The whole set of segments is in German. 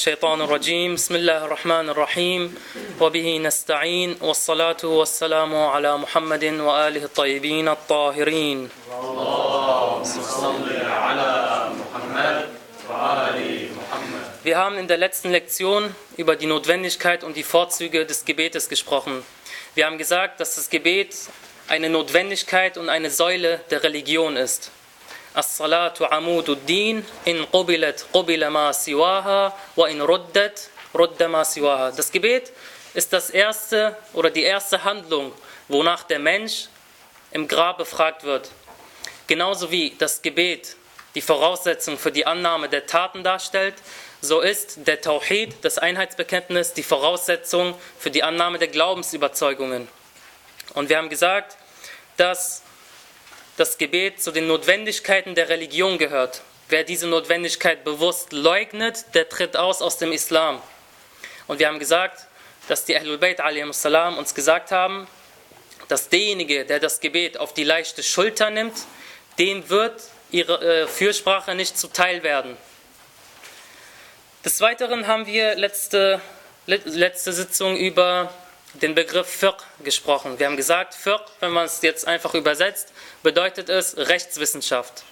أعوذ بالله من الشيطان الرجيم بسم الله الرحمن الرحيم وبه نستعين والصلاة والسلام على محمد وآله الطيبين الطاهرين Wir haben in der letzten Lektion über die Notwendigkeit und die Vorzüge des Gebetes gesprochen. Wir haben gesagt, dass das Gebet eine Notwendigkeit und eine Säule der Religion ist. As-salatu amududdin in qubilat qubila ma siwaha wa in ruddat rudda ma siwaha. Das Gebet ist das erste oder die erste Handlung, wonach der Mensch im Grab befragt wird. Genauso wie das Gebet die Voraussetzung für die Annahme der Taten darstellt, so ist der Tawhid, das Einheitsbekenntnis, die Voraussetzung für die Annahme der Glaubensüberzeugungen. Und wir haben gesagt, dass das Gebet zu den Notwendigkeiten der Religion gehört. Wer diese Notwendigkeit bewusst leugnet, der tritt aus aus dem Islam. Und wir haben gesagt, dass die Ahlul Bayt uns gesagt haben, dass derjenige, der das Gebet auf die leichte Schulter nimmt, dem wird ihre äh, Fürsprache nicht zuteil werden. Des Weiteren haben wir letzte, letzte Sitzung über den Begriff Fiqh gesprochen. Wir haben gesagt, Fiqh, wenn man es jetzt einfach übersetzt, bedeutet es Rechtswissenschaft.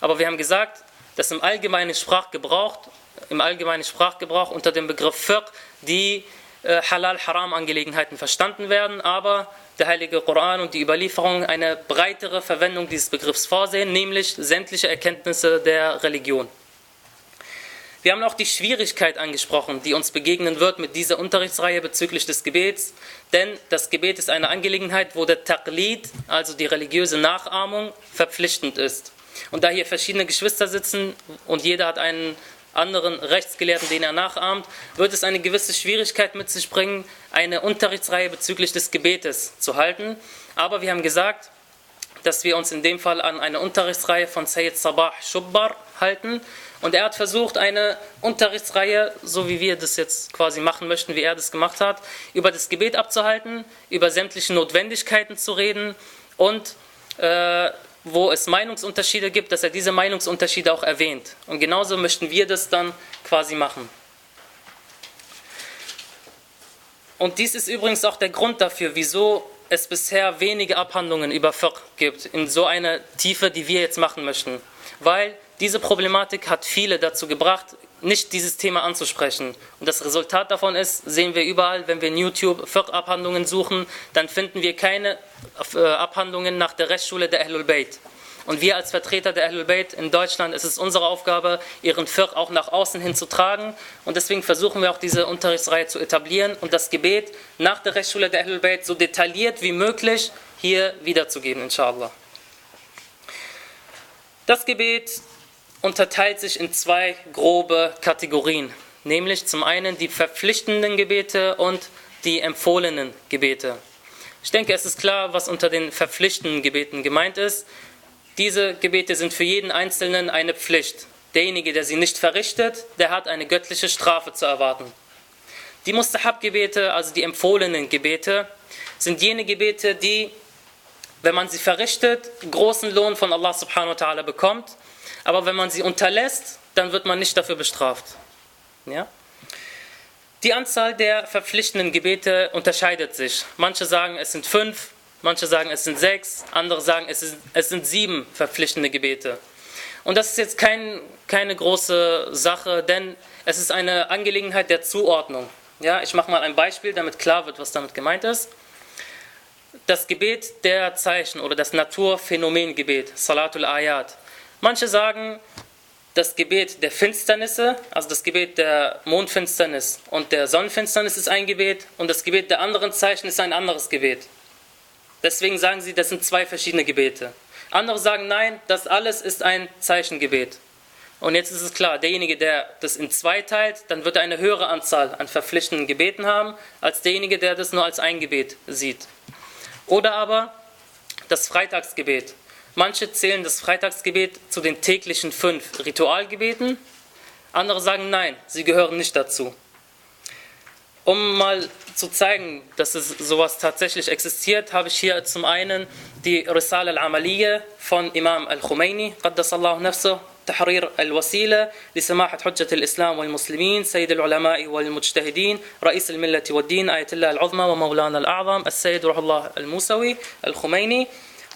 Aber wir haben gesagt, dass im allgemeinen Sprachgebrauch, im allgemeinen Sprachgebrauch unter dem Begriff Fiqh die äh, Halal-Haram-Angelegenheiten verstanden werden, aber der Heilige Koran und die Überlieferung eine breitere Verwendung dieses Begriffs vorsehen, nämlich sämtliche Erkenntnisse der Religion. Wir haben auch die Schwierigkeit angesprochen, die uns begegnen wird mit dieser Unterrichtsreihe bezüglich des Gebets, denn das Gebet ist eine Angelegenheit, wo der Taqlid, also die religiöse Nachahmung, verpflichtend ist. Und da hier verschiedene Geschwister sitzen und jeder hat einen anderen Rechtsgelehrten, den er nachahmt, wird es eine gewisse Schwierigkeit mit sich bringen, eine Unterrichtsreihe bezüglich des Gebetes zu halten. Aber wir haben gesagt, dass wir uns in dem Fall an eine Unterrichtsreihe von Sayyid Sabah Shubbar halten. Und er hat versucht, eine Unterrichtsreihe, so wie wir das jetzt quasi machen möchten, wie er das gemacht hat, über das Gebet abzuhalten, über sämtliche Notwendigkeiten zu reden und äh, wo es Meinungsunterschiede gibt, dass er diese Meinungsunterschiede auch erwähnt. Und genauso möchten wir das dann quasi machen. Und dies ist übrigens auch der Grund dafür, wieso es bisher wenige Abhandlungen über Fiqh gibt, in so einer Tiefe, die wir jetzt machen möchten. Weil diese Problematik hat viele dazu gebracht, nicht dieses Thema anzusprechen. Und das Resultat davon ist, sehen wir überall, wenn wir in YouTube Fiqh-Abhandlungen suchen, dann finden wir keine äh, Abhandlungen nach der Rechtsschule der Ahlul Bayt. Und wir als Vertreter der Ahlul Bayt in Deutschland, ist es unsere Aufgabe, ihren Fiqh auch nach außen hin zu tragen. Und deswegen versuchen wir auch diese Unterrichtsreihe zu etablieren und das Gebet nach der Rechtsschule der Ahlul Bayt so detailliert wie möglich hier wiederzugeben, inshallah. Das Gebet unterteilt sich in zwei grobe Kategorien, nämlich zum einen die verpflichtenden Gebete und die empfohlenen Gebete. Ich denke, es ist klar, was unter den verpflichtenden Gebeten gemeint ist. Diese Gebete sind für jeden Einzelnen eine Pflicht. Derjenige, der sie nicht verrichtet, der hat eine göttliche Strafe zu erwarten. Die Mustahab-Gebete, also die empfohlenen Gebete, sind jene Gebete, die, wenn man sie verrichtet, großen Lohn von Allah subhanahu wa ta'ala bekommt aber wenn man sie unterlässt, dann wird man nicht dafür bestraft. Ja? Die Anzahl der verpflichtenden Gebete unterscheidet sich. Manche sagen, es sind fünf, manche sagen, es sind sechs, andere sagen, es, ist, es sind sieben verpflichtende Gebete. Und das ist jetzt kein, keine große Sache, denn es ist eine Angelegenheit der Zuordnung. Ja, ich mache mal ein Beispiel, damit klar wird, was damit gemeint ist. Das Gebet der Zeichen oder das Naturphänomengebet, Salatul Ayat, Manche sagen, das Gebet der Finsternisse, also das Gebet der Mondfinsternis und der Sonnenfinsternis ist ein Gebet und das Gebet der anderen Zeichen ist ein anderes Gebet. Deswegen sagen sie, das sind zwei verschiedene Gebete. Andere sagen, nein, das alles ist ein Zeichengebet. Und jetzt ist es klar, derjenige, der das in zwei teilt, dann wird er eine höhere Anzahl an verpflichtenden Gebeten haben, als derjenige, der das nur als ein Gebet sieht. Oder aber das Freitagsgebet. Manche zählen das Freitagsgebet zu den täglichen fünf Ritualgebeten, andere sagen nein, sie gehören nicht dazu. Um mal zu zeigen, dass es sowas tatsächlich existiert, habe ich hier zum einen die Risale al-Amaliyya von Imam al-Khomeini, تحرير الوسيلة لسماحة حجة الإسلام والمسلمين سيد العلماء والمجتهدين رئيس الملة والدين آية الله العظمى ومولانا الأعظم السيد روح الله الموسوي الخميني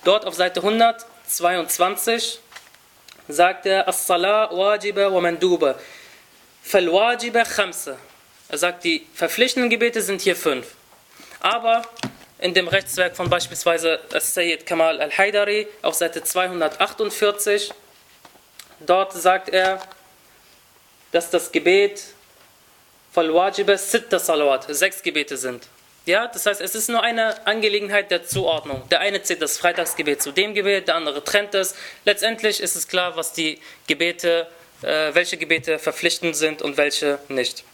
Dort auf Seite 122 sagt er wajiba wa manduba. Fal-wajiba khamsa. Er sagt, die verpflichtenden Gebete sind hier fünf. Aber in dem Rechtswerk von beispielsweise Sayyid Kamal al-Haidari auf Seite 248, dort sagt er, dass das Gebet Fal-Wajiba Sitta Salawat, sechs Gebete sind. Ja, das heißt, es ist nur eine Angelegenheit der Zuordnung. Der eine zählt das Freitagsgebet zu dem Gebet, der andere trennt es. Letztendlich ist es klar, was die Gebete, äh, welche Gebete verpflichtend sind und welche nicht.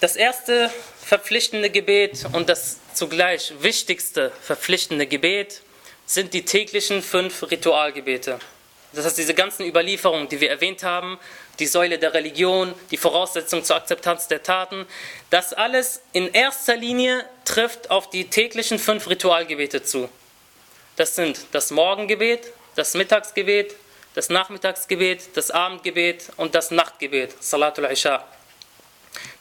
Das erste verpflichtende Gebet und das zugleich wichtigste verpflichtende Gebet sind die täglichen fünf Ritualgebete. Das heißt, diese ganzen Überlieferungen, die wir erwähnt haben, die Säule der Religion, die Voraussetzung zur Akzeptanz der Taten, das alles in erster Linie trifft auf die täglichen fünf Ritualgebete zu. Das sind das Morgengebet, das Mittagsgebet, das Nachmittagsgebet, das Abendgebet und das Nachtgebet, Salatul Isha.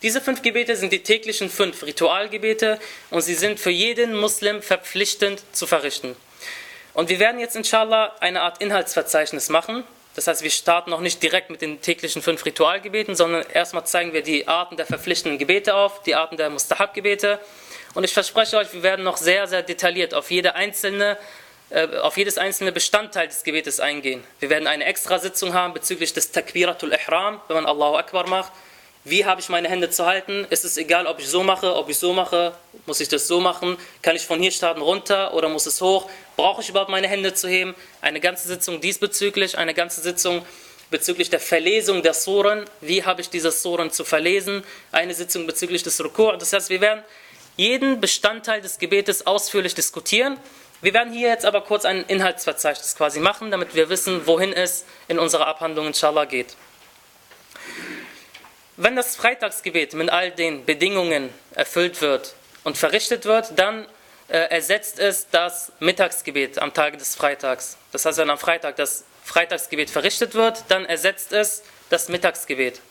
Diese fünf Gebete sind die täglichen fünf Ritualgebete und sie sind für jeden Muslim verpflichtend zu verrichten. Und wir werden jetzt inshallah eine Art Inhaltsverzeichnis machen. Das heißt, wir starten noch nicht direkt mit den täglichen fünf Ritualgebeten, sondern erstmal zeigen wir die Arten der verpflichtenden Gebete auf, die Arten der Mustahab-Gebete. Und ich verspreche euch, wir werden noch sehr, sehr detailliert auf jede einzelne äh, auf jedes einzelne Bestandteil des Gebetes eingehen. Wir werden eine extra Sitzung haben bezüglich des Takbiratul Ihram, wenn man Allahu Akbar macht. Wie habe ich meine Hände zu halten? Ist es egal, ob ich so mache, ob ich so mache? Muss ich das so machen? Kann ich von hier starten runter oder muss es hoch? Brauche ich überhaupt meine Hände zu heben? Eine ganze Sitzung diesbezüglich, eine ganze Sitzung bezüglich der Verlesung der Suren. Wie habe ich diese Suren zu verlesen? Eine Sitzung bezüglich des Rukur. Das heißt, wir werden jeden Bestandteil des Gebetes ausführlich diskutieren. Wir werden hier jetzt aber kurz ein Inhaltsverzeichnis quasi machen, damit wir wissen, wohin es in unserer Abhandlung inshallah geht. Wenn das Freitagsgebet mit all den Bedingungen erfüllt wird und verrichtet wird, dann äh, ersetzt es das Mittagsgebet am Tage des Freitags. Das heißt, wenn am Freitag das Freitagsgebet verrichtet wird, dann ersetzt es das Mittagsgebet.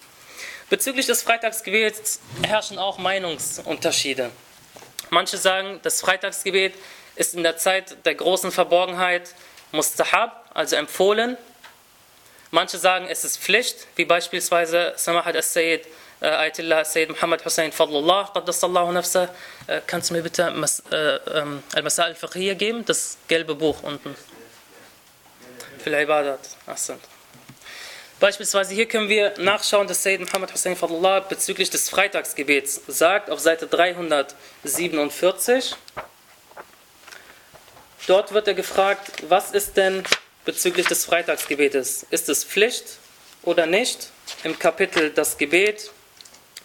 Bezüglich des Freitagsgebets herrschen auch Meinungsunterschiede. Manche sagen, das Freitagsgebet ist in der Zeit der großen Verborgenheit mustahab, also empfohlen, Manche sagen, es ist Pflicht, wie beispielsweise Samahat al-Sayyid, äh, Ayatollah Sayyid Muhammad Hussein Fadlullah, Qaddassallahu nafsa. Äh, kannst du mir bitte äh, ähm, Al-Masal al-Fiqhiyya geben? Das gelbe Buch unten. Fil Ibadat. Beispielsweise hier können wir nachschauen, dass Sayyid Muhammad Hussein Fadlullah bezüglich des Freitagsgebets sagt, auf Seite 347. Dort wird er gefragt, was ist denn bezüglich des Freitagsgebetes. Ist es Pflicht oder nicht? Im Kapitel Das Gebet,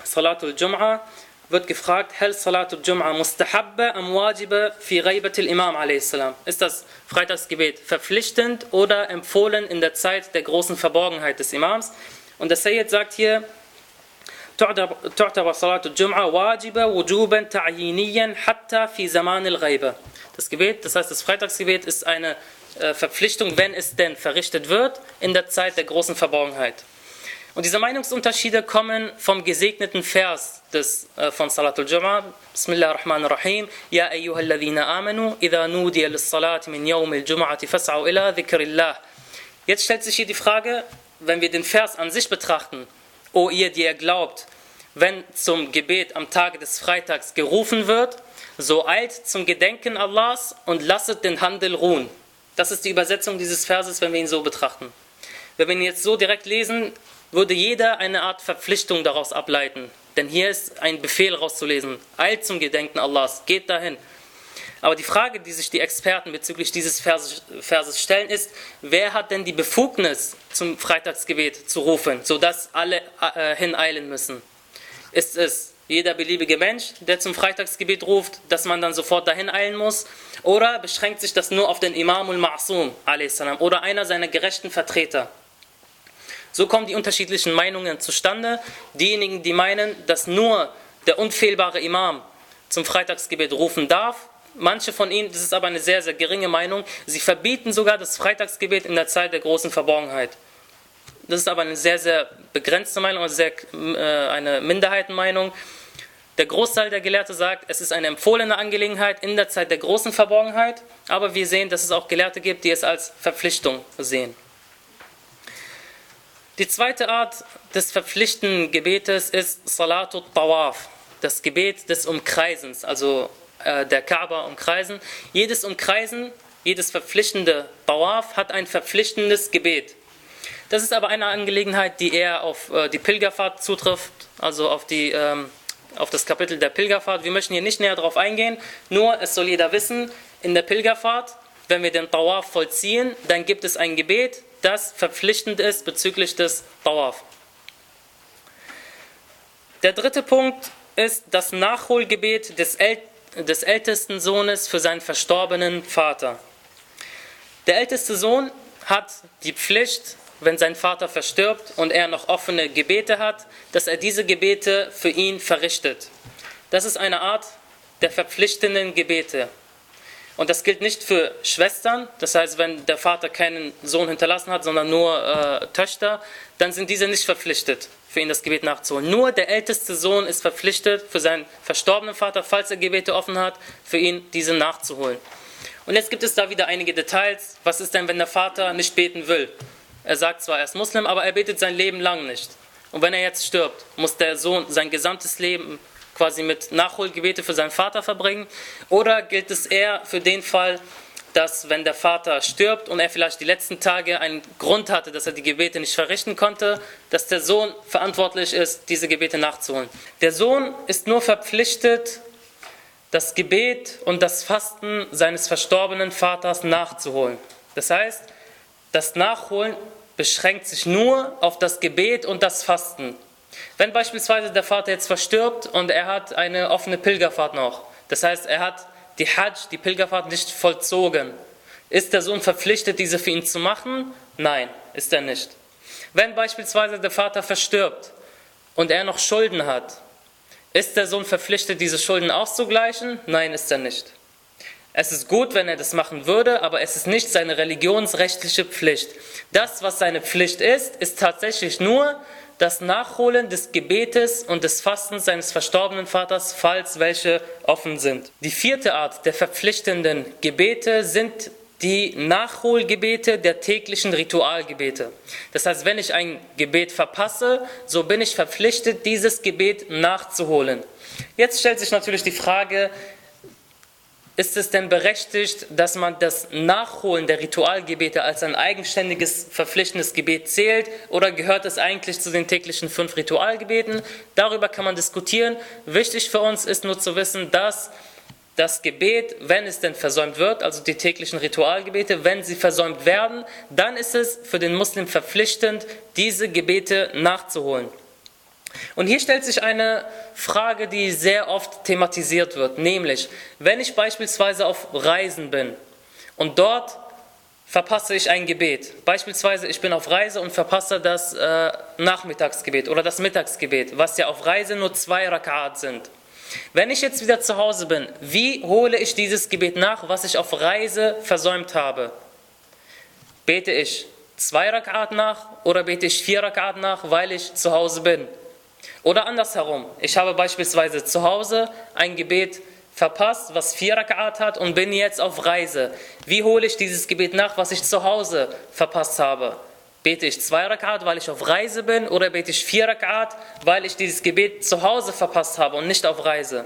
Salatul Jum'a, wird gefragt, Hel Salatul Jum'a mustahabba am wajiba fi ghaibatil Imam a.s. Ist das Freitagsgebet verpflichtend oder empfohlen in der Zeit der großen Verborgenheit des Imams? Und der Sayyid sagt hier, تعتبر صلاة الجمعة واجبة وجوبا تعيينيا حتى في زمان الغيبة. Das Gebet, das heißt das Freitagsgebet ist eine äh, Verpflichtung, wenn es denn verrichtet wird, in der Zeit der großen Verborgenheit. Und diese Meinungsunterschiede kommen vom gesegneten Vers des, äh, von Salatul Jum'ah. Bismillah ar-Rahman ar-Rahim. Ya ayyuhalladhina amanu, idha nudiya lis-salati min yawm al-Jum'ati fas'au ila dhikrillah. Jetzt stellt sich hier die Frage, wenn wir den Vers an sich betrachten, O ihr, die ihr glaubt, wenn zum Gebet am Tage des Freitags gerufen wird, so eilt zum Gedenken Allahs und lasset den Handel ruhen. Das ist die Übersetzung dieses Verses, wenn wir ihn so betrachten. Wenn wir ihn jetzt so direkt lesen, würde jeder eine Art Verpflichtung daraus ableiten. Denn hier ist ein Befehl rauszulesen. Eilt zum Gedenken Allahs, geht dahin. Aber die Frage, die sich die Experten bezüglich dieses Verses stellen, ist, wer hat denn die Befugnis, zum Freitagsgebet zu rufen, sodass alle äh, hineilen müssen? Ist es jeder beliebige Mensch, der zum Freitagsgebet ruft, dass man dann sofort dahin eilen muss? Oder beschränkt sich das nur auf den Imam al-Ma'sum oder einer seiner gerechten Vertreter? So kommen die unterschiedlichen Meinungen zustande. Diejenigen, die meinen, dass nur der unfehlbare Imam zum Freitagsgebet rufen darf, Manche von ihnen, das ist aber eine sehr, sehr geringe Meinung, sie verbieten sogar das Freitagsgebet in der Zeit der großen Verborgenheit. Das ist aber eine sehr, sehr begrenzte Meinung, also sehr, äh, eine Minderheitenmeinung. Der Großteil der Gelehrte sagt, es ist eine empfohlene Angelegenheit in der Zeit der großen Verborgenheit, aber wir sehen, dass es auch Gelehrte gibt, die es als Verpflichtung sehen. Die zweite Art des verpflichtenden Gebetes ist Salatut Tawaf, das Gebet des Umkreisens, also äh, der Kaaba umkreisen. Jedes Umkreisen, jedes verpflichtende Tawaf hat ein verpflichtendes Gebet. Das ist aber eine Angelegenheit, die eher auf äh, die Pilgerfahrt zutrifft, also auf, die, ähm, auf das Kapitel der Pilgerfahrt. Wir möchten hier nicht näher darauf eingehen, nur es soll jeder wissen, in der Pilgerfahrt, wenn wir den Tawaf vollziehen, dann gibt es ein Gebet, das verpflichtend ist bezüglich des Tawaf. Der dritte Punkt ist das Nachholgebet des, El des ältesten Sohnes für seinen verstorbenen Vater. Der älteste Sohn hat die Pflicht, wenn sein Vater verstirbt und er noch offene Gebete hat, dass er diese Gebete für ihn verrichtet. Das ist eine Art der verpflichtenden Gebete. Und das gilt nicht für Schwestern, das heißt, wenn der Vater keinen Sohn hinterlassen hat, sondern nur äh, Töchter, dann sind diese nicht verpflichtet, für ihn das Gebet nachzuholen. Nur der älteste Sohn ist verpflichtet, für seinen verstorbenen Vater, falls er Gebete offen hat, für ihn diese nachzuholen. Und jetzt gibt es da wieder einige Details. Was ist denn, wenn der Vater nicht beten will? Er sagt zwar, er ist Muslim, aber er betet sein Leben lang nicht. Und wenn er jetzt stirbt, muss der Sohn sein gesamtes Leben quasi mit Nachholgebete für seinen Vater verbringen? Oder gilt es eher für den Fall, dass wenn der Vater stirbt und er vielleicht die letzten Tage einen Grund hatte, dass er die Gebete nicht verrichten konnte, dass der Sohn verantwortlich ist, diese Gebete nachzuholen. Der Sohn ist nur verpflichtet, das Gebet und das Fasten seines verstorbenen Vaters nachzuholen. Das heißt, das Nachholen beschränkt sich nur auf das Gebet und das Fasten. Wenn beispielsweise der Vater jetzt verstirbt und er hat eine offene Pilgerfahrt noch, das heißt, er hat die Hajj, die Pilgerfahrt nicht vollzogen, ist der Sohn verpflichtet, diese für ihn zu machen? Nein, ist er nicht. Wenn beispielsweise der Vater verstirbt und er noch Schulden hat, ist der Sohn verpflichtet, diese Schulden auszugleichen? Nein, ist er nicht. Es ist gut, wenn er das machen würde, aber es ist nicht seine religionsrechtliche Pflicht. Das, was seine Pflicht ist, ist tatsächlich nur das Nachholen des Gebetes und des Fastens seines verstorbenen Vaters, falls welche offen sind. Die vierte Art der verpflichtenden Gebete sind die Nachholgebete der täglichen Ritualgebete. Das heißt, wenn ich ein Gebet verpasse, so bin ich verpflichtet, dieses Gebet nachzuholen. Jetzt stellt sich natürlich die Frage, ist es denn berechtigt, dass man das Nachholen der Ritualgebete als ein eigenständiges, verpflichtendes Gebet zählt oder gehört es eigentlich zu den täglichen fünf Ritualgebeten? Darüber kann man diskutieren. Wichtig für uns ist nur zu wissen, dass das Gebet, wenn es denn versäumt wird, also die täglichen Ritualgebete, wenn sie versäumt werden, dann ist es für den Muslim verpflichtend, diese Gebete nachzuholen. Und hier stellt sich eine Frage, die sehr oft thematisiert wird, nämlich, wenn ich beispielsweise auf Reisen bin und dort verpasse ich ein Gebet. Beispielsweise, ich bin auf Reise und verpasse das äh, Nachmittagsgebet oder das Mittagsgebet, was ja auf Reise nur zwei Rakat sind. Wenn ich jetzt wieder zu Hause bin, wie hole ich dieses Gebet nach, was ich auf Reise versäumt habe? Bete ich zwei Rakat nach oder bete ich vier Rakat nach, weil ich zu Hause bin? Oder andersherum, ich habe beispielsweise zu Hause ein Gebet verpasst, was vier Rakat hat und bin jetzt auf Reise. Wie hole ich dieses Gebet nach, was ich zu Hause verpasst habe? Bete ich zwei Rakat, weil ich auf Reise bin, oder bete ich vier Rakat, weil ich dieses Gebet zu Hause verpasst habe und nicht auf Reise?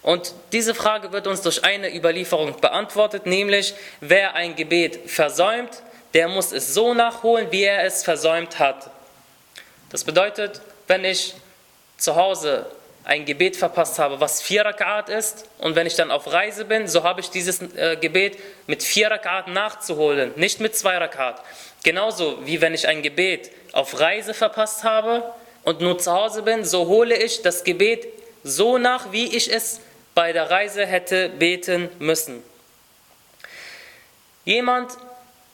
Und diese Frage wird uns durch eine Überlieferung beantwortet, nämlich wer ein Gebet versäumt, der muss es so nachholen, wie er es versäumt hat. Das bedeutet, wenn ich zu Hause ein Gebet verpasst habe, was vier Rakat ist, und wenn ich dann auf Reise bin, so habe ich dieses äh, Gebet mit vier Rakat nachzuholen, nicht mit zwei Rakat. Genauso wie wenn ich ein Gebet auf Reise verpasst habe und nur zu Hause bin, so hole ich das Gebet so nach, wie ich es bei der Reise hätte beten müssen. Jemand,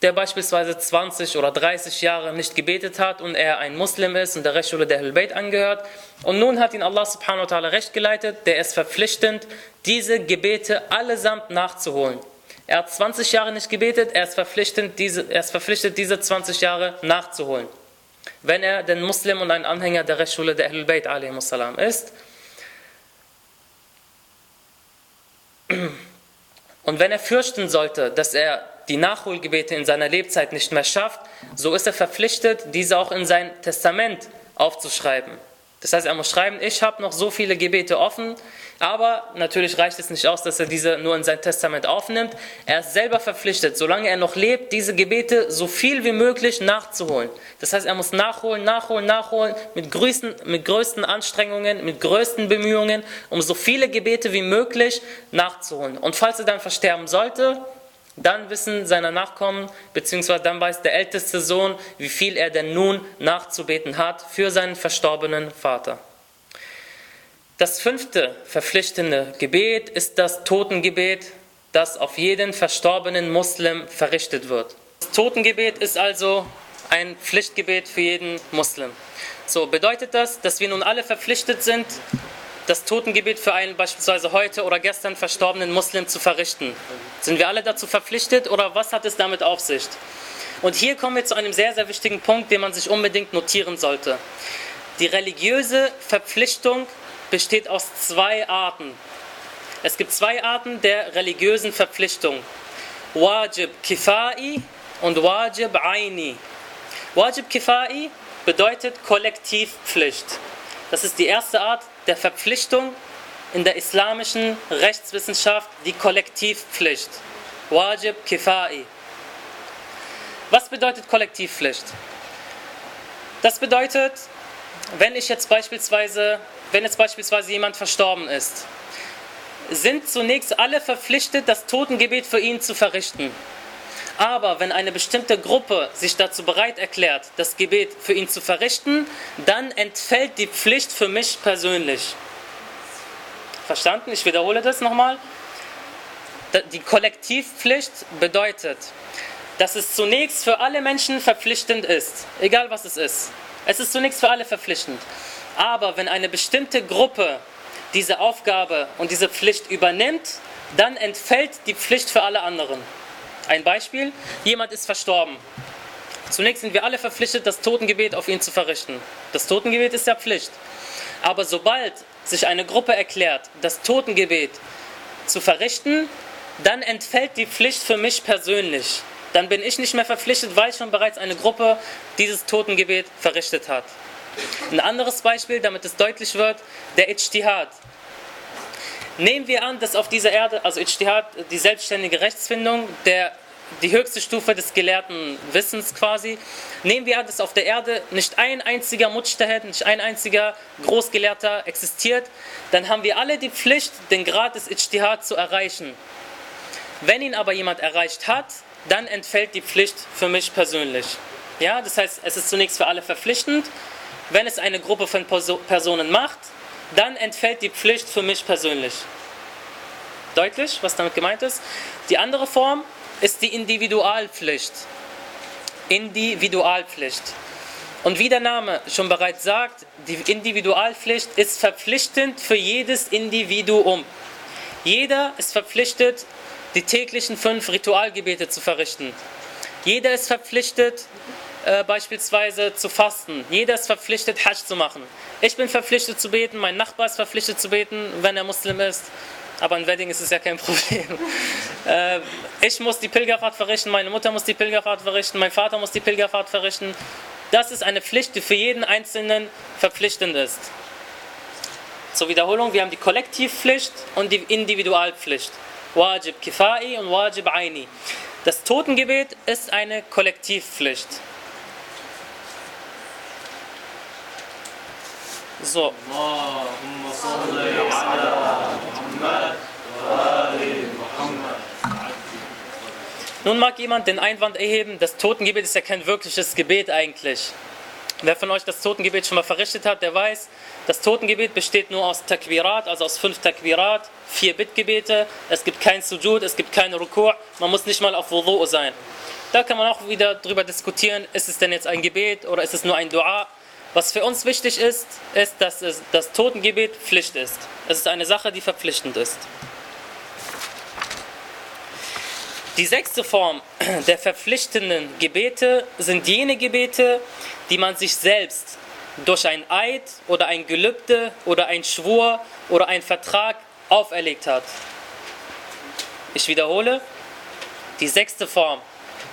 der beispielsweise 20 oder 30 Jahre nicht gebetet hat und er ein Muslim ist und der Rechtsschule der Ahlul angehört. Und nun hat ihn Allah subhanahu wa ta'ala recht geleitet, der ist verpflichtend, diese Gebete allesamt nachzuholen. Er hat 20 Jahre nicht gebetet, er ist verpflichtend, diese, er ist verpflichtet, diese 20 Jahre nachzuholen. Wenn er den Muslim und ein Anhänger der Rechtsschule der Ahlul Bayt ist. Und wenn er fürchten sollte, dass er die Nachholgebete in seiner Lebzeit nicht mehr schafft, so ist er verpflichtet, diese auch in sein Testament aufzuschreiben. Das heißt, er muss schreiben, ich habe noch so viele Gebete offen, aber natürlich reicht es nicht aus, dass er diese nur in sein Testament aufnimmt. Er ist selber verpflichtet, solange er noch lebt, diese Gebete so viel wie möglich nachzuholen. Das heißt, er muss nachholen, nachholen, nachholen, mit größten, mit größten Anstrengungen, mit größten Bemühungen, um so viele Gebete wie möglich nachzuholen. Und falls er dann versterben sollte, dann wissen seine Nachkommen, beziehungsweise dann weiß der älteste Sohn, wie viel er denn nun nachzubeten hat für seinen verstorbenen Vater. Das fünfte verpflichtende Gebet ist das Totengebet, das auf jeden verstorbenen Muslim verrichtet wird. Das Totengebet ist also ein Pflichtgebet für jeden Muslim. So bedeutet das, dass wir nun alle verpflichtet sind, das Totengebet für einen beispielsweise heute oder gestern verstorbenen Muslim zu verrichten. Sind wir alle dazu verpflichtet oder was hat es damit auf sich? Und hier kommen wir zu einem sehr, sehr wichtigen Punkt, den man sich unbedingt notieren sollte. Die religiöse Verpflichtung besteht aus zwei Arten. Es gibt zwei Arten der religiösen Verpflichtung. Wajib Kifai und Wajib Aini. Wajib Kifai bedeutet Kollektivpflicht. Das ist die erste Art der Verpflichtung in der islamischen Rechtswissenschaft, die Kollektivpflicht. Wajib Kifai. Was bedeutet Kollektivpflicht? Das bedeutet, wenn ich jetzt beispielsweise, wenn jetzt beispielsweise jemand verstorben ist, sind zunächst alle verpflichtet, das Totengebet für ihn zu verrichten. Aber wenn eine bestimmte Gruppe sich dazu bereit erklärt, das Gebet für ihn zu verrichten, dann entfällt die Pflicht für mich persönlich. Verstanden? Ich wiederhole das nochmal. Die Kollektivpflicht bedeutet, dass es zunächst für alle Menschen verpflichtend ist, egal was es ist. Es ist zunächst für alle verpflichtend. Aber wenn eine bestimmte Gruppe diese Aufgabe und diese Pflicht übernimmt, dann entfällt die Pflicht für alle anderen. Ein Beispiel, jemand ist verstorben. Zunächst sind wir alle verpflichtet, das Totengebet auf ihn zu verrichten. Das Totengebet ist ja Pflicht. Aber sobald sich eine Gruppe erklärt, das Totengebet zu verrichten, dann entfällt die Pflicht für mich persönlich. Dann bin ich nicht mehr verpflichtet, weil schon bereits eine Gruppe dieses Totengebet verrichtet hat. Ein anderes Beispiel, damit es deutlich wird, der Ijtihad. Nehmen wir an, dass auf dieser Erde, also Ijtihad, die selbstständige Rechtsfindung, der, die höchste Stufe des gelehrten Wissens quasi, nehmen wir an, dass auf der Erde nicht ein einziger Mujtahid, nicht ein einziger Großgelehrter existiert, dann haben wir alle die Pflicht, den Grad des Ijtihad zu erreichen. Wenn ihn aber jemand erreicht hat, dann entfällt die Pflicht für mich persönlich. Ja, das heißt, es ist zunächst für alle verpflichtend. Wenn es eine Gruppe von Personen macht, dann entfällt die Pflicht für mich persönlich. Deutlich, was damit gemeint ist? Die andere Form ist die Individualpflicht. Individualpflicht. Und wie der Name schon bereits sagt, die Individualpflicht ist verpflichtend für jedes Individuum. Jeder ist verpflichtet, die täglichen fünf Ritualgebete zu verrichten. Jeder ist verpflichtet, äh, beispielsweise zu fasten. Jeder ist verpflichtet, Hajj zu machen. Ich bin verpflichtet zu beten, mein Nachbar ist verpflichtet zu beten, wenn er Muslim ist. Aber in Wedding ist es ja kein Problem. Äh, ich muss die Pilgerfahrt verrichten, meine Mutter muss die Pilgerfahrt verrichten, mein Vater muss die Pilgerfahrt verrichten. Das ist eine Pflicht, die für jeden Einzelnen verpflichtend ist. Zur Wiederholung, wir haben die Kollektivpflicht und die Individualpflicht. Wajib Kifai und Wajib Aini. Das Totengebet ist eine Kollektivpflicht. So. Nun mag jemand den Einwand erheben, das Totengebet ist ja kein wirkliches Gebet eigentlich. Wer von euch das Totengebet schon mal verrichtet hat, der weiß, das Totengebet besteht nur aus Takbirat, also aus fünf Takbirat, vier Bittgebete. Es gibt kein Sujud, es gibt kein Rukur, man muss nicht mal auf Wudu sein. Da kann man auch wieder drüber diskutieren, ist es denn jetzt ein Gebet oder ist es nur ein Dua? Was für uns wichtig ist, ist, dass das Totengebet Pflicht ist. Es ist eine Sache, die verpflichtend ist. Die sechste Form der verpflichtenden Gebete sind jene Gebete, die man sich selbst durch ein Eid oder ein Gelübde oder ein Schwur oder ein Vertrag auferlegt hat. Ich wiederhole, die sechste Form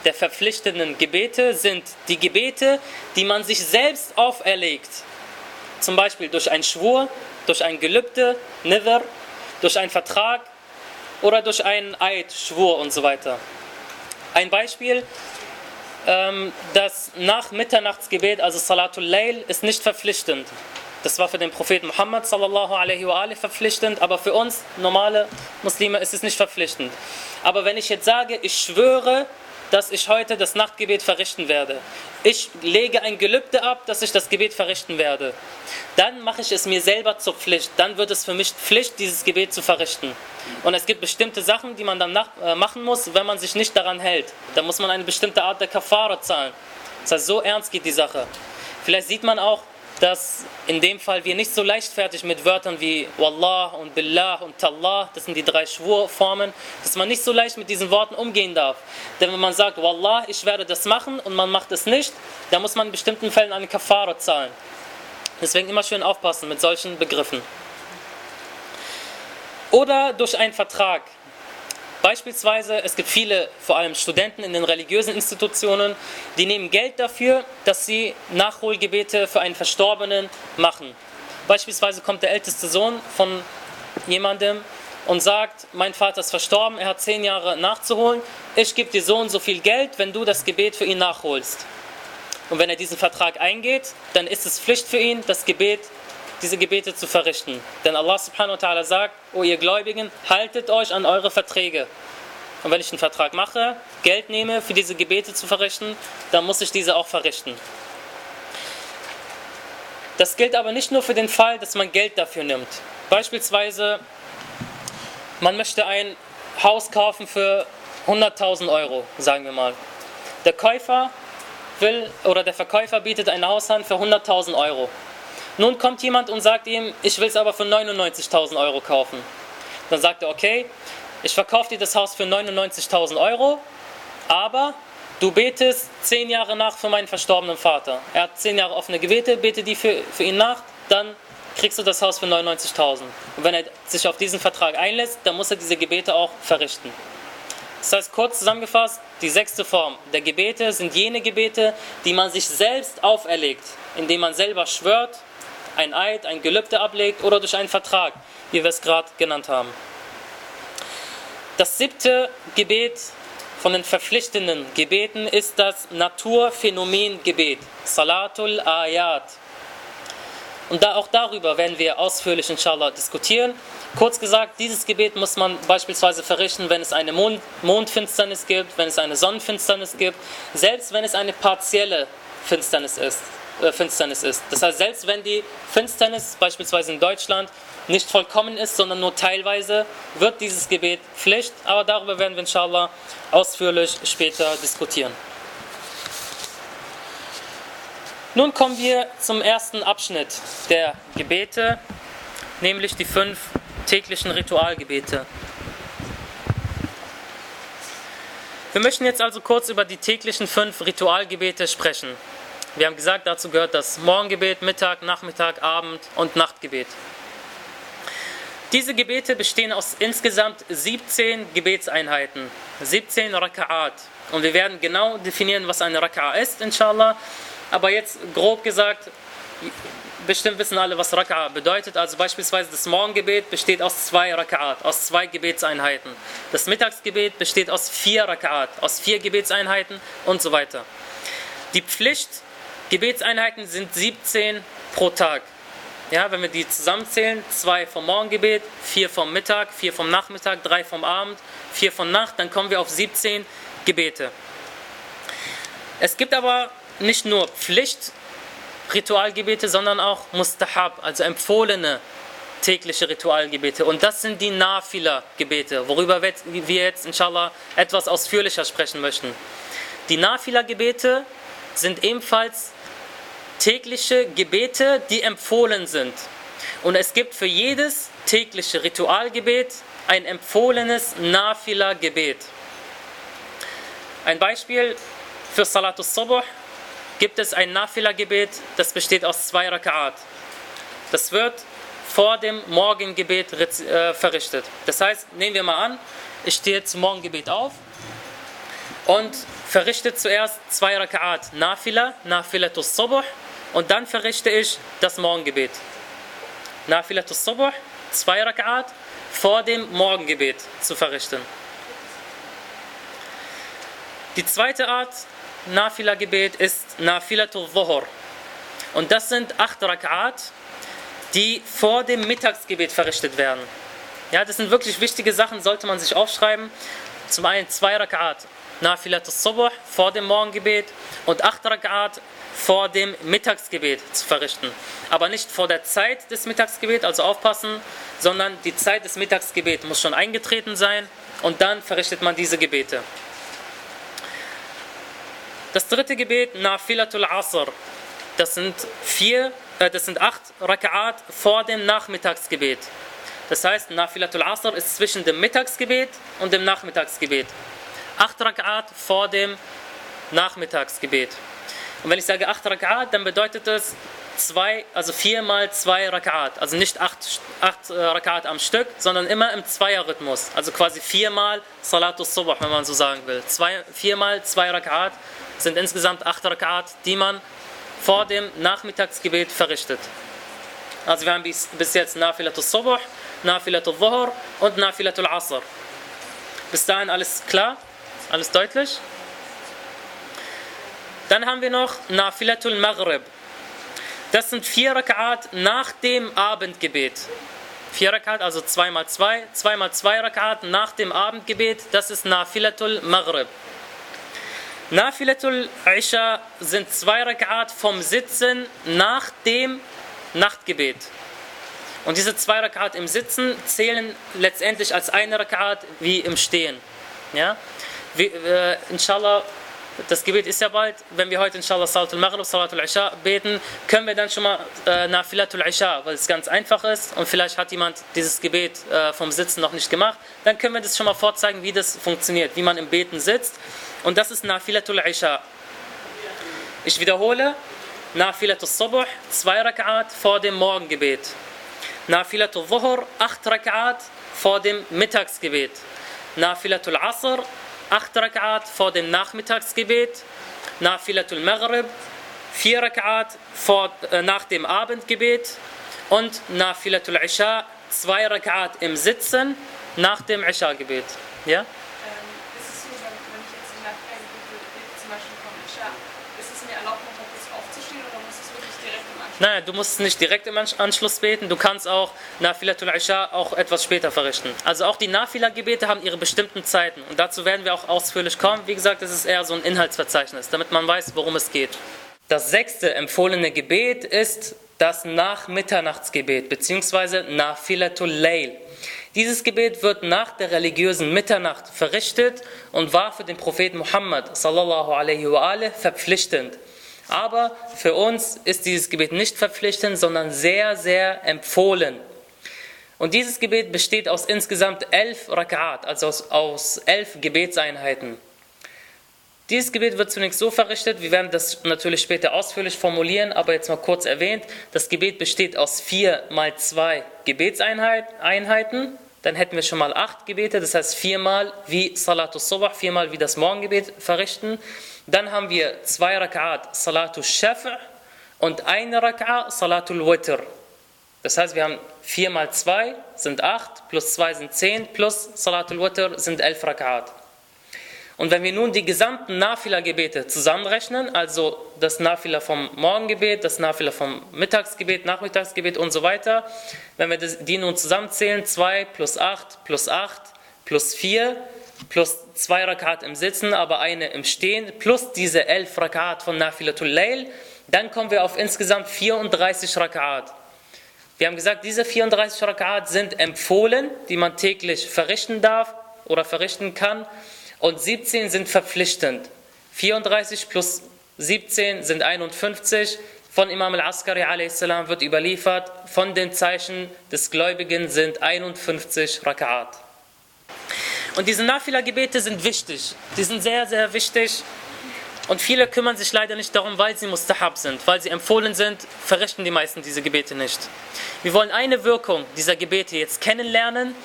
der verpflichtenden Gebete sind die Gebete, die man sich selbst auferlegt. Zum Beispiel durch einen Schwur, durch ein Gelübde, Nither, durch einen Vertrag oder durch einen Eid, Schwur und so weiter. Ein Beispiel, ähm, das nach Mitternachtsgebet, also Salatul Layl, ist nicht verpflichtend. Das war für den Propheten Muhammad sallallahu alaihi wa verpflichtend, aber für uns normale Muslime ist es nicht verpflichtend. Aber wenn ich jetzt sage, ich schwöre dass ich heute das Nachtgebet verrichten werde. Ich lege ein Gelübde ab, dass ich das Gebet verrichten werde. Dann mache ich es mir selber zur Pflicht. Dann wird es für mich Pflicht, dieses Gebet zu verrichten. Und es gibt bestimmte Sachen, die man dann nach, äh, machen muss, wenn man sich nicht daran hält. Da muss man eine bestimmte Art der Kafara zahlen. Das heißt, so ernst geht die Sache. Vielleicht sieht man auch, dass in dem Fall wir nicht so leichtfertig mit Wörtern wie Wallah und Billah und Tallah, das sind die drei Schwurformen, dass man nicht so leicht mit diesen Worten umgehen darf. Denn wenn man sagt, Wallah, ich werde das machen und man macht es nicht, dann muss man in bestimmten Fällen eine Kafara zahlen. Deswegen immer schön aufpassen mit solchen Begriffen. Oder durch einen Vertrag. Beispielsweise, es gibt viele, vor allem Studenten in den religiösen Institutionen, die nehmen Geld dafür, dass sie Nachholgebete für einen Verstorbenen machen. Beispielsweise kommt der älteste Sohn von jemandem und sagt, mein Vater ist verstorben, er hat zehn Jahre nachzuholen, ich gebe dir so und so viel Geld, wenn du das Gebet für ihn nachholst. Und wenn er diesen Vertrag eingeht, dann ist es Pflicht für ihn, das Gebet diese Gebete zu verrichten. Denn Allah subhanahu wa ta'ala sagt, O ihr Gläubigen, haltet euch an eure Verträge. Und wenn ich einen Vertrag mache, Geld nehme, für diese Gebete zu verrichten, dann muss ich diese auch verrichten. Das gilt aber nicht nur für den Fall, dass man Geld dafür nimmt. Beispielsweise, man möchte ein Haus kaufen für 100.000 Euro, sagen wir mal. Der Käufer will oder der Verkäufer bietet ein Haus an für 100.000 Euro. Nun kommt jemand und sagt ihm, ich will es aber für 99.000 Euro kaufen. Dann sagt er, okay, ich verkaufe dir das Haus für 99.000 Euro, aber du betest zehn Jahre nach für meinen verstorbenen Vater. Er hat zehn Jahre offene Gebete, bete die für, für ihn nach, dann kriegst du das Haus für 99.000. Und wenn er sich auf diesen Vertrag einlässt, dann muss er diese Gebete auch verrichten. Das heißt, kurz zusammengefasst, die sechste Form der Gebete sind jene Gebete, die man sich selbst auferlegt, indem man selber schwört ein Eid, ein Gelübde ablegt oder durch einen Vertrag, wie wir es gerade genannt haben. Das siebte Gebet von den verpflichtenden Gebeten ist das Naturphänomengebet, Salatul Ayat. Und da, auch darüber werden wir ausführlich inshallah diskutieren. Kurz gesagt, dieses Gebet muss man beispielsweise verrichten, wenn es eine Mond Mondfinsternis gibt, wenn es eine Sonnenfinsternis gibt, selbst wenn es eine partielle Finsternis ist. Äh, Finsternis ist. Das heißt, selbst wenn die Finsternis beispielsweise in Deutschland nicht vollkommen ist, sondern nur teilweise, wird dieses Gebet Pflicht. Aber darüber werden wir inshallah ausführlich später diskutieren. Nun kommen wir zum ersten Abschnitt der Gebete, nämlich die fünf täglichen Ritualgebete. Wir möchten jetzt also kurz über die täglichen fünf Ritualgebete sprechen. Wir haben gesagt, dazu gehört das Morgengebet, Mittag, Nachmittag, Abend und Nachtgebet. Diese Gebete bestehen aus insgesamt 17 Gebetseinheiten, 17 Raka'at. Und wir werden genau definieren, was eine Raka'a ist, inshallah. Aber jetzt grob gesagt, bestimmt wissen alle, was Raka'a bedeutet. Also beispielsweise das Morgengebet besteht aus zwei Raka'at, aus zwei Gebetseinheiten. Das Mittagsgebet besteht aus vier Raka'at, aus vier Gebetseinheiten und so weiter. Die Pflicht Gebetseinheiten sind 17 pro Tag. Ja, wenn wir die zusammenzählen, zwei vom Morgengebet, vier vom Mittag, vier vom Nachmittag, drei vom Abend, vier von Nacht, dann kommen wir auf 17 Gebete. Es gibt aber nicht nur Pflicht-Ritualgebete, sondern auch Mustahab, also empfohlene tägliche Ritualgebete. Und das sind die Nafila-Gebete, worüber wir jetzt inshallah etwas ausführlicher sprechen möchten. die Nafila-Gebete sind ebenfalls tägliche Gebete, die empfohlen sind. Und es gibt für jedes tägliche Ritualgebet ein empfohlenes Nafila-Gebet. Ein Beispiel für Salatus Subuh gibt es ein Nafila-Gebet, das besteht aus zwei Raka'at. Das wird vor dem Morgengebet äh, verrichtet. Das heißt, nehmen wir mal an, ich stehe zum Morgengebet auf und verrichte zuerst zwei Raka'at Nafila, Nafilatus Subuh und dann verrichte ich das Morgengebet. Nafilatus Subuh, zwei Raka'at vor dem Morgengebet zu verrichten. Die zweite Art Nafila-Gebet ist Nafilatul Dhuhr. Und das sind acht Rak'at, die vor dem Mittagsgebet verrichtet werden. Ja, das sind wirklich wichtige Sachen, sollte man sich aufschreiben. Zum einen zwei Rak'at Nafilatul Subuh vor dem Morgengebet und acht Rak'at vor dem Mittagsgebet zu verrichten. Aber nicht vor der Zeit des Mittagsgebets, also aufpassen, sondern die Zeit des Mittagsgebets muss schon eingetreten sein und dann verrichtet man diese Gebete. Das dritte Gebet, Nafilatul Asr, das sind vier, äh, das sind acht Raka'at vor dem Nachmittagsgebet. Das heißt, Nafilatul Asr ist zwischen dem Mittagsgebet und dem Nachmittagsgebet. Acht Raka'at vor dem Nachmittagsgebet. Und wenn ich sage acht Raka'at, dann bedeutet das zwei, also vier mal zwei Raka'at. Also nicht acht, acht äh, Raka'at am Stück, sondern immer im Zweierrhythmus. Also quasi viermal Salatus Subh, wenn man so sagen will. Zwei, viermal zwei Raka'at sind insgesamt acht Rakat, die man vor dem Nachmittagsgebet verrichtet. Also wir haben bis, bis jetzt Nafilatul Subuh, Nafilatul Dhuhr und Nafilatul Asr. Bis dahin alles klar? Alles deutlich? Dann haben wir noch Nafilatul Maghrib. Das sind vier Rakat nach dem Abendgebet. Vier Rakat, also zweimal zwei, zweimal zwei Rakat nach dem Abendgebet, das ist Nafilatul Maghrib. Nafilatul Isha sind zwei Rak'at vom Sitzen nach dem Nachtgebet. Und diese zwei Rak'at im Sitzen zählen letztendlich als eine Rak'at wie im Stehen. Ja? Wie, äh, inshallah, das Gebet ist ja bald. Wenn wir heute inshallah Salatul Maghrib, Salatul Isha beten, können wir dann schon mal äh, Nafilatul Isha, weil es ganz einfach ist und vielleicht hat jemand dieses Gebet äh, vom Sitzen noch nicht gemacht, dann können wir das schon mal vorzeigen, wie das funktioniert, wie man im Beten sitzt. Und das ist Nafilatul Isha. Ich wiederhole, Nafilatul Subuh, zwei Rak'at vor dem Morgengebet. Nafilatul Dhuhr, acht Rak'at vor dem Mittagsgebet. Nafilatul Asr, acht Rak'at vor dem Nachmittagsgebet. Nafilatul Maghrib, vier Rak'at vor, äh, nach dem Abendgebet. Und Nafilatul Isha, zwei Rak'at im Sitzen nach dem Isha-Gebet. Ja? Nein, du musst nicht direkt im Anschluss beten, du kannst auch Nafilatul Isha auch etwas später verrichten. Also auch die Nafila-Gebete haben ihre bestimmten Zeiten und dazu werden wir auch ausführlich kommen. Wie gesagt, das ist eher so ein Inhaltsverzeichnis, damit man weiß, worum es geht. Das sechste empfohlene Gebet ist das Nachmitternachtsgebet bzw. Nafilatul Layl. Dieses Gebet wird nach der religiösen Mitternacht verrichtet und war für den Propheten Muhammad sallallahu alaihi wa verpflichtend. Aber für uns ist dieses Gebet nicht verpflichtend, sondern sehr, sehr empfohlen. Und dieses Gebet besteht aus insgesamt elf Rak'at, also aus, aus elf Gebetseinheiten. Dieses Gebet wird zunächst so verrichtet, wir werden das natürlich später ausführlich formulieren, aber jetzt mal kurz erwähnt, das Gebet besteht aus vier mal zwei Gebetseinheiten, dann hätten wir schon mal acht Gebete, das heißt viermal wie Salatus Subh, viermal wie das Morgengebet verrichten. Dann haben wir zwei Rak'at Salatul Shaf' und eine Rak'a Salatul Witr. Das heißt, wir haben 4 mal 2 sind 8, plus 2 sind 10, plus Salatul Witr sind 11 Rak'at. Und wenn wir nun die gesamten Nafila-Gebete zusammenrechnen, also das Nafila vom Morgengebet, das Nafila vom Mittagsgebet, Nachmittagsgebet und so weiter, wenn wir die nun zusammenzählen, 2 plus 8 plus 8 plus 4, plus zwei Rakat im Sitzen, aber eine im Stehen, plus diese elf Rakat von Nafilatul Layl, dann kommen wir auf insgesamt 34 Rakat. Wir haben gesagt, diese 34 Rakat sind empfohlen, die man täglich verrichten darf oder verrichten kann, und 17 sind verpflichtend. 34 plus 17 sind 51. Von Imam al-Askari a.s. wird überliefert, von den Zeichen des Gläubigen sind 51 Raka'at. Und diese Nafila-Gebete sind wichtig. Die sind sehr, sehr wichtig. Und viele kümmern sich leider nicht darum, weil sie mustahab sind, weil sie empfohlen sind, verrichten die meisten diese Gebete nicht. Wir wollen eine Wirkung dieser Gebete jetzt kennenlernen,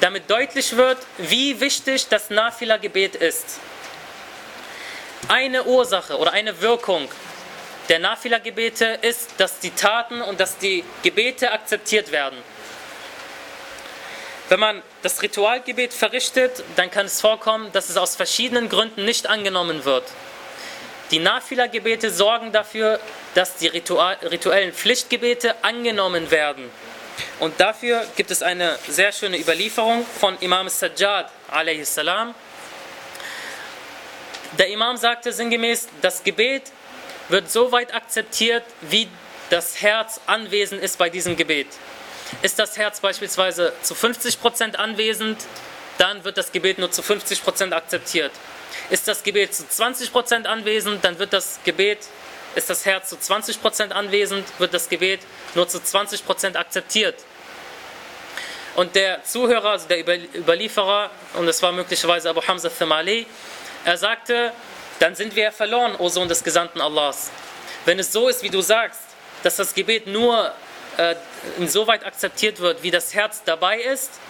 damit deutlich wird, wie wichtig das Nafila-Gebet ist. Eine Ursache oder eine Wirkung der Nafila-Gebete ist, dass die Taten und dass die Gebete akzeptiert werden. Wenn man das Ritualgebet verrichtet, dann kann es vorkommen, dass es aus verschiedenen Gründen nicht angenommen wird. Die Nafila-Gebete sorgen dafür, dass die rituellen Pflichtgebete angenommen werden. Und dafür gibt es eine sehr schöne Überlieferung von Imam Sajjad a.s. Der Imam sagte sinngemäß, das Gebet wird so weit akzeptiert, wie das Herz anwesend ist bei diesem Gebet. Ist das Herz beispielsweise zu 50% anwesend, dann wird das Gebet nur zu 50% akzeptiert. Ist das Gebet zu 20% anwesend, dann wird das Gebet, ist das Herz zu 20% anwesend, wird das Gebet nur zu 20% akzeptiert. Und der Zuhörer, also der Überlieferer, und das war möglicherweise Abu Hamza Thamali, er sagte, dann sind wir verloren, o Sohn des Gesandten Allahs. Wenn es so ist, wie du sagst, dass das Gebet nur äh, insoweit akzeptiert wird, wie das Herz dabei ist,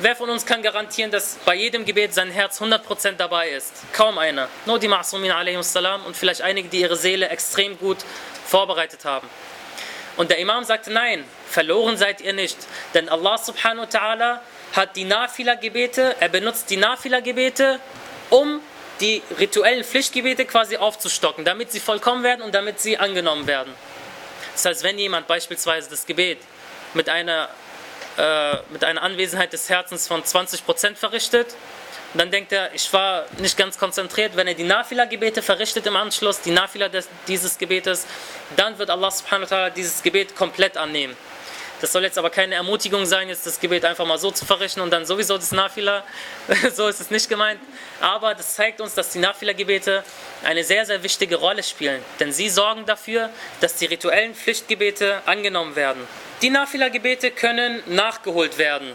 Wer von uns kann garantieren, dass bei jedem Gebet sein Herz 100% dabei ist? Kaum einer. Nur die Ma'asumin salam und vielleicht einige, die ihre Seele extrem gut vorbereitet haben. Und der Imam sagte, nein, verloren seid ihr nicht. Denn Allah subhanahu wa ta'ala hat die Nafila-Gebete, er benutzt die Nafila-Gebete, um die rituellen Pflichtgebete quasi aufzustocken, damit sie vollkommen werden und damit sie angenommen werden. Das heißt, wenn jemand beispielsweise das Gebet mit einer äh, mit einer Anwesenheit des Herzens von 20% verrichtet. Dann denkt er, ich war nicht ganz konzentriert. Wenn er die Nafila-Gebete verrichtet im Anschluss, die Nafila des, dieses Gebetes, dann wird Allah subhanahu wa ta'ala dieses Gebet komplett annehmen. Das soll jetzt aber keine Ermutigung sein, jetzt das Gebet einfach mal so zu verrichten und dann sowieso das Nafila. so ist es nicht gemeint. Aber das zeigt uns, dass die Nafila-Gebete eine sehr, sehr wichtige Rolle spielen. Denn sie sorgen dafür, dass die rituellen Pflichtgebete angenommen werden. Die Nafila-Gebete können nachgeholt werden.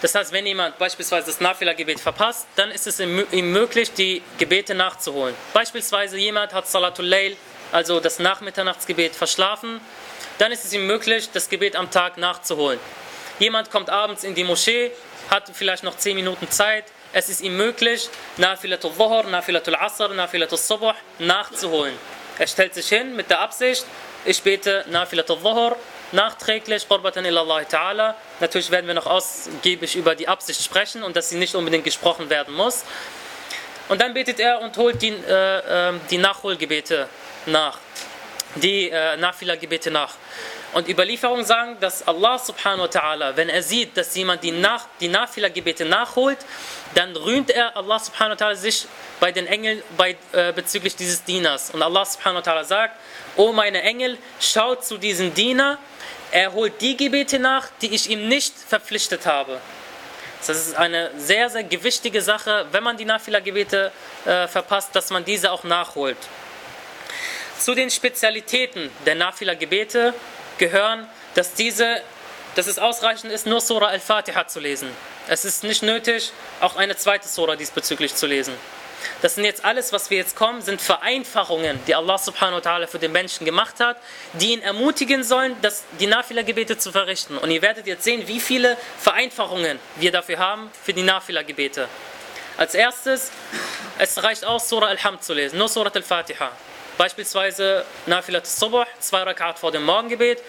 Das heißt, wenn jemand beispielsweise das Nafila-Gebet verpasst, dann ist es ihm möglich, die Gebete nachzuholen. Beispielsweise jemand hat Salatul Layl, also das Nachmitternachtsgebet, verschlafen, dann ist es ihm möglich, das Gebet am Tag nachzuholen. Jemand kommt abends in die Moschee, hat vielleicht noch 10 Minuten Zeit, es ist ihm möglich, Nafilatul Dhuhr, Nafilatul Asr, Nafilatul Subuh nachzuholen. Er stellt sich hin mit der Absicht, ich bete Nafilatul Dhuhr, nachträglich, Qurbatan Allah ta'ala. Natürlich werden wir noch ausgiebig über die Absicht sprechen und dass sie nicht unbedingt gesprochen werden muss. Und dann betet er und holt die, äh, ähm, die Nachholgebete nach, die äh, Nafila-Gebete nach. Und Überlieferungen sagen, dass Allah subhanahu wa ta'ala, wenn er sieht, dass jemand die, nach, die Nafila-Gebete nachholt, dann rühmt er Allah subhanahu wa ta'ala sich bei den Engeln bei, äh, bezüglich dieses Dieners. Und Allah subhanahu wa ta'ala sagt, O meine Engel, schaut zu diesem Diener, er holt die Gebete nach, die ich ihm nicht verpflichtet habe. Das ist eine sehr, sehr gewichtige Sache, wenn man die Nafila-Gebete äh, verpasst, dass man diese auch nachholt. Zu den Spezialitäten der Nafila-Gebete gehören, dass diese, dass es ausreichend ist, nur Surah Al-Fatiha zu lesen. Es ist nicht nötig, auch eine zweite Surah diesbezüglich zu lesen. Das sind jetzt alles, was wir jetzt kommen, sind Vereinfachungen, die Allah subhanahu wa ta'ala für den Menschen gemacht hat, die ihn ermutigen sollen, das, die Nafila-Gebete zu verrichten. Und ihr werdet jetzt sehen, wie viele Vereinfachungen wir dafür haben für die Nafila-Gebete. Als erstes, es reicht aus, Surah Al-Hamd zu lesen, nur Surah Al-Fatiha. Beispielsweise Nafilat al-Subuh, zwei Rakat vor dem Morgengebet.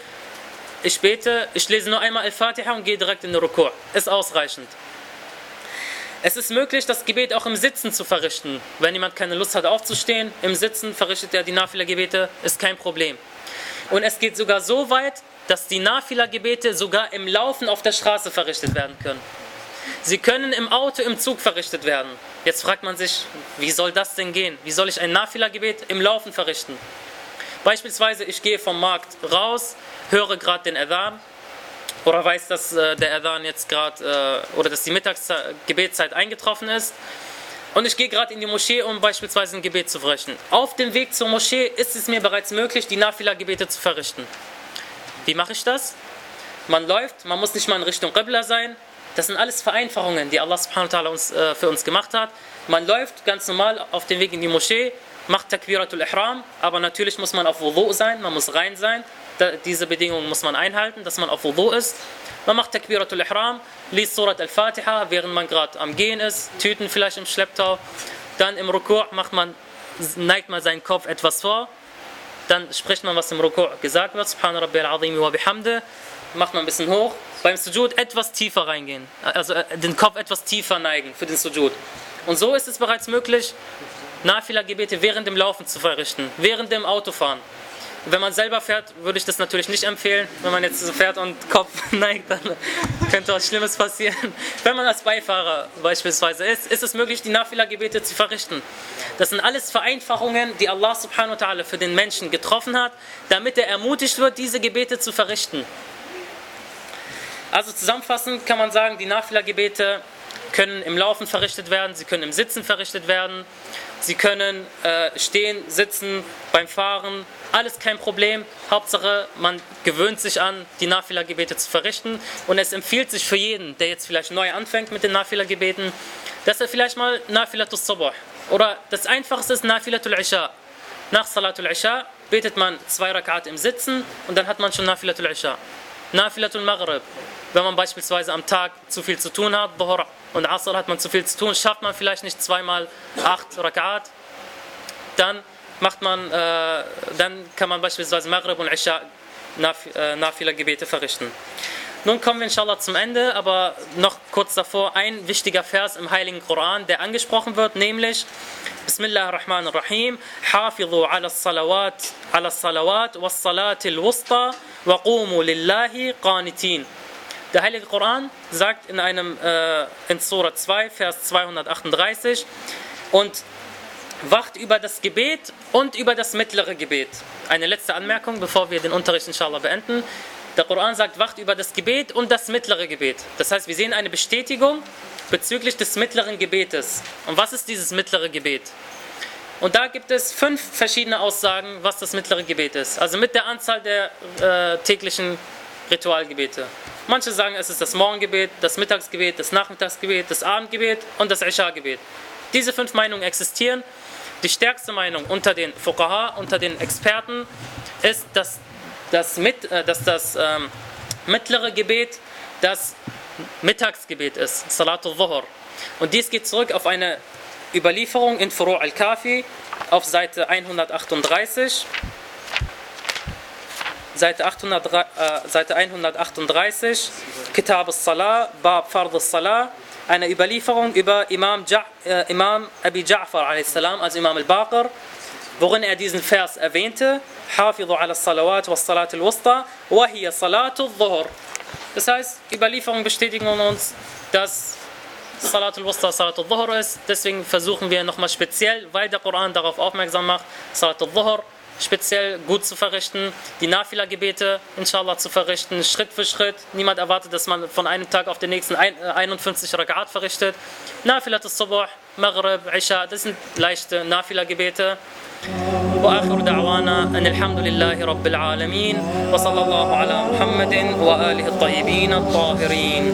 Ich bete, ich lese nur einmal Al-Fatiha und gehe direkt in den Rukur. Ist ausreichend. Es ist möglich, das Gebet auch im Sitzen zu verrichten. Wenn jemand keine Lust hat aufzustehen, im Sitzen verrichtet er die Nafila-Gebete, ist kein Problem. Und es geht sogar so weit, dass die Nafila-Gebete sogar im Laufen auf der Straße verrichtet werden können. Sie können im Auto, im Zug verrichtet werden. Jetzt fragt man sich, wie soll das denn gehen? Wie soll ich ein Nafila-Gebet im Laufen verrichten? Beispielsweise, ich gehe vom Markt raus, höre gerade den Adhan oder weiß, dass äh, der Adhan jetzt gerade äh, oder dass die Mittagsgebetszeit eingetroffen ist, und ich gehe gerade in die Moschee, um beispielsweise ein Gebet zu verrichten. Auf dem Weg zur Moschee ist es mir bereits möglich, die Nafila-Gebete zu verrichten. Wie mache ich das? Man läuft, man muss nicht mal in Richtung Qibla sein. Das sind alles Vereinfachungen, die Allah subhanahu wa ta'ala uns, äh, für uns gemacht hat. Man läuft ganz normal auf dem Weg in die Moschee, macht Takbiratul Ihram, aber natürlich muss man auf Wudu sein, man muss rein sein. Da, diese Bedingungen muss man einhalten, dass man auf Wudu ist. Man macht Takbiratul Ihram, liest Surat al-Fatiha, während man gerade am Gehen ist, Tüten vielleicht im Schlepptau. Dann im Rukur macht man, neigt man seinen Kopf etwas vor. Dann spricht man, was im Rukur gesagt wird. Subhana Rabbi al-Azim wa bihamde. Macht man ein bisschen hoch. Beim Sujud etwas tiefer reingehen. Also äh, den Kopf etwas tiefer neigen für den Sujud. Und so ist es bereits möglich, Nafila-Gebete während dem Laufen zu verrichten, während dem Autofahren. Wenn man selber fährt, würde ich das natürlich nicht empfehlen. Wenn man jetzt so fährt und Kopf neigt, dann könnte was Schlimmes passieren. Wenn man als Beifahrer beispielsweise ist, ist es möglich, die Nafila-Gebete zu verrichten. Das sind alles Vereinfachungen, die Allah subhanahu wa ta'ala für den Menschen getroffen hat, damit er ermutigt wird, diese Gebete zu verrichten. Also zusammenfassend kann man sagen, die Nafila-Gebete können im Laufen verrichtet werden, sie können im Sitzen verrichtet werden, sie können äh, stehen, sitzen, beim Fahren, alles kein Problem. Hauptsache, man gewöhnt sich an, die Nafila-Gebete zu verrichten. Und es empfiehlt sich für jeden, der jetzt vielleicht neu anfängt mit den Nafila-Gebeten, dass er vielleicht mal Nafilatul Sabah oder das einfachste ist Nafilatul Isha. Nach Salatul Isha betet man zwei Rakat im Sitzen und dann hat man schon Nafilatul Isha. Nafilatul Maghrib. Wenn man beispielsweise am Tag zu viel zu tun hat, Dhuhr und Asr hat man zu viel zu tun, schafft man vielleicht nicht zweimal acht Rakat, dann macht man, äh, dann kann man beispielsweise Maghrib und Isha äh, Nafila-Gebete verrichten. Nun kommen wir inshallah zum Ende, aber noch kurz davor ein wichtiger Vers im Heiligen Koran, der angesprochen wird, nämlich Bismillah ar-Rahman ar-Rahim Hafidhu ala salawat ala salawat was salatil wusta wa qumu lillahi qanitin Der Heilige Koran sagt in einem äh, in Surah 2 Vers 238 und wacht über das Gebet und über das mittlere Gebet. Eine letzte Anmerkung, bevor wir den Unterricht inshallah beenden. Der Koran sagt, wacht über das Gebet und das mittlere Gebet. Das heißt, wir sehen eine Bestätigung bezüglich des mittleren Gebetes. Und was ist dieses mittlere Gebet? Und da gibt es fünf verschiedene Aussagen, was das mittlere Gebet ist. Also mit der Anzahl der äh, täglichen Ritualgebete. Manche sagen, es ist das Morgengebet, das Mittagsgebet, das Nachmittagsgebet, das Abendgebet und das Isha-Gebet. Diese fünf Meinungen existieren die stärkste Meinung unter den Fuqaha, unter den Experten, ist, dass das, mit, äh, dass das ähm, mittlere Gebet das Mittagsgebet ist, Salatul Dhuhr. Und dies geht zurück auf eine Überlieferung in Furu' al-Kafi auf Seite 138. Seite, 800, äh, Seite 138, Kitab al-Salah, Bab Fard al-Salah, eine Überlieferung über Imam, ja, äh, Imam Abi Ja'far also Imam al-Baqir, worin er diesen Vers erwähnte, Hafidhu ala salawat wa salat al-wusta, wa hiya salatu dhuhr. Das heißt, Überlieferungen bestätigen uns, dass Salat al-Wusta Salat al-Dhuhr ist. Deswegen versuchen wir nochmal speziell, weil der Koran darauf aufmerksam macht, Salat al-Dhuhr speziell gut zu verrichten, die Nafila-Gebete inshallah zu verrichten, Schritt für Schritt. Niemand erwartet, dass man von einem Tag auf den nächsten 51 Rakat verrichtet. Nafilat al-Subuh, Maghrib, Isha, das sind leichte Nafila-Gebete. واخر دعوانا ان الحمد لله رب العالمين وصلى الله على محمد واله الطيبين الطاهرين